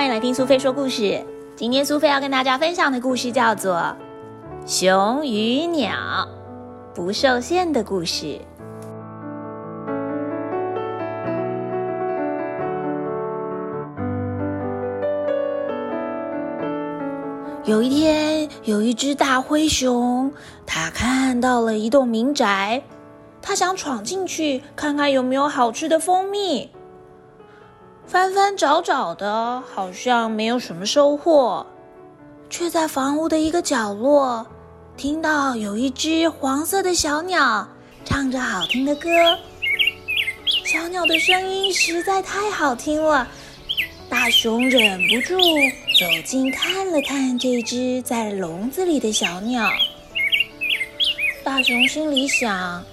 欢迎来听苏菲说故事。今天苏菲要跟大家分享的故事叫做《熊与鸟》，不受限的故事。有一天，有一只大灰熊，它看到了一栋民宅，它想闯进去看看有没有好吃的蜂蜜。翻翻找找的，好像没有什么收获，却在房屋的一个角落听到有一只黄色的小鸟唱着好听的歌。小鸟的声音实在太好听了，大熊忍不住走近看了看这只在笼子里的小鸟。大熊心里想：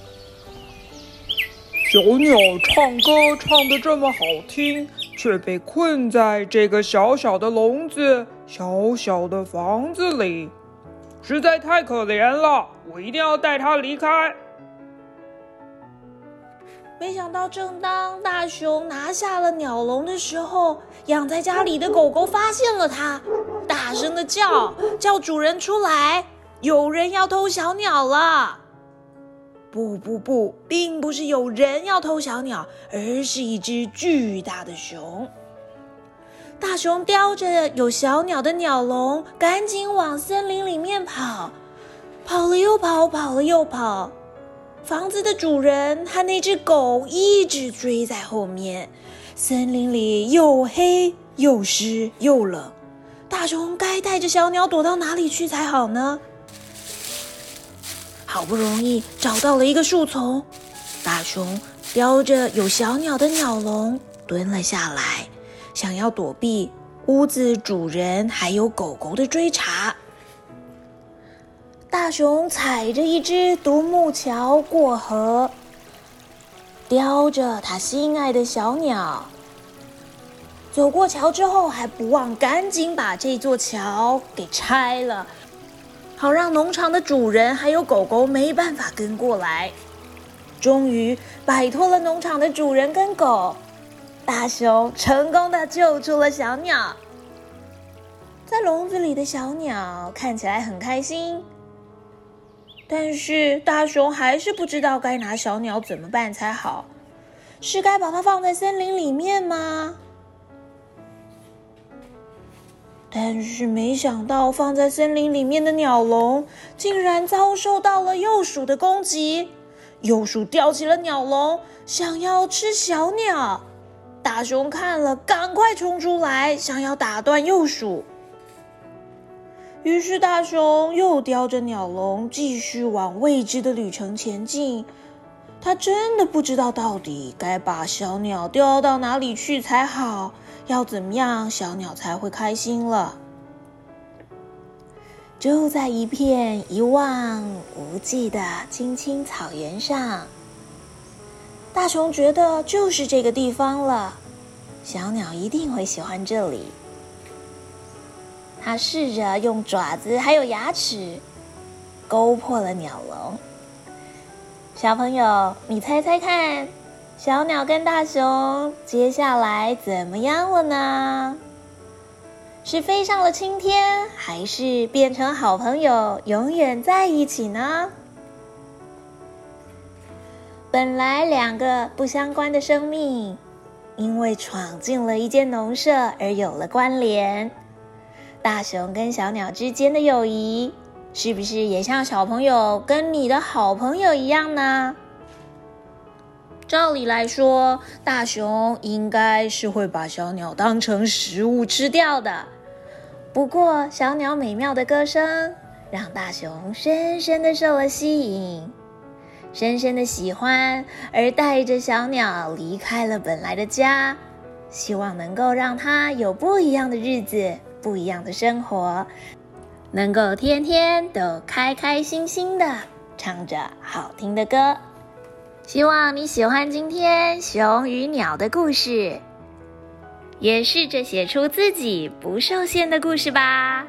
小鸟唱歌唱得这么好听。却被困在这个小小的笼子、小小的房子里，实在太可怜了。我一定要带它离开。没想到，正当大熊拿下了鸟笼的时候，养在家里的狗狗发现了它，大声的叫，叫主人出来，有人要偷小鸟了。不不不，并不是有人要偷小鸟，而是一只巨大的熊。大熊叼着有小鸟的鸟笼，赶紧往森林里面跑，跑了又跑，跑了又跑。房子的主人和那只狗一直追在后面。森林里又黑又湿又冷，大熊该带着小鸟躲到哪里去才好呢？好不容易找到了一个树丛，大熊叼着有小鸟的鸟笼蹲了下来，想要躲避屋子主人还有狗狗的追查。大熊踩着一只独木桥过河，叼着他心爱的小鸟。走过桥之后，还不忘赶紧把这座桥给拆了。好让农场的主人还有狗狗没办法跟过来，终于摆脱了农场的主人跟狗，大熊成功的救出了小鸟。在笼子里的小鸟看起来很开心，但是大熊还是不知道该拿小鸟怎么办才好，是该把它放在森林里面吗？但是没想到，放在森林里面的鸟笼竟然遭受到了幼鼠的攻击。幼鼠叼起了鸟笼，想要吃小鸟。大熊看了，赶快冲出来，想要打断幼鼠。于是大熊又叼着鸟笼，继续往未知的旅程前进。他真的不知道到底该把小鸟叼到哪里去才好。要怎么样，小鸟才会开心了？就在一片一望无际的青青草原上，大熊觉得就是这个地方了。小鸟一定会喜欢这里。他试着用爪子还有牙齿勾破了鸟笼。小朋友，你猜猜看？小鸟跟大熊接下来怎么样了呢？是飞上了青天，还是变成好朋友，永远在一起呢？本来两个不相关的生命，因为闯进了一间农舍而有了关联。大熊跟小鸟之间的友谊，是不是也像小朋友跟你的好朋友一样呢？照理来说，大熊应该是会把小鸟当成食物吃掉的。不过，小鸟美妙的歌声让大熊深深的受了吸引，深深的喜欢，而带着小鸟离开了本来的家，希望能够让它有不一样的日子，不一样的生活，能够天天都开开心心的唱着好听的歌。希望你喜欢今天熊与鸟的故事，也试着写出自己不受限的故事吧。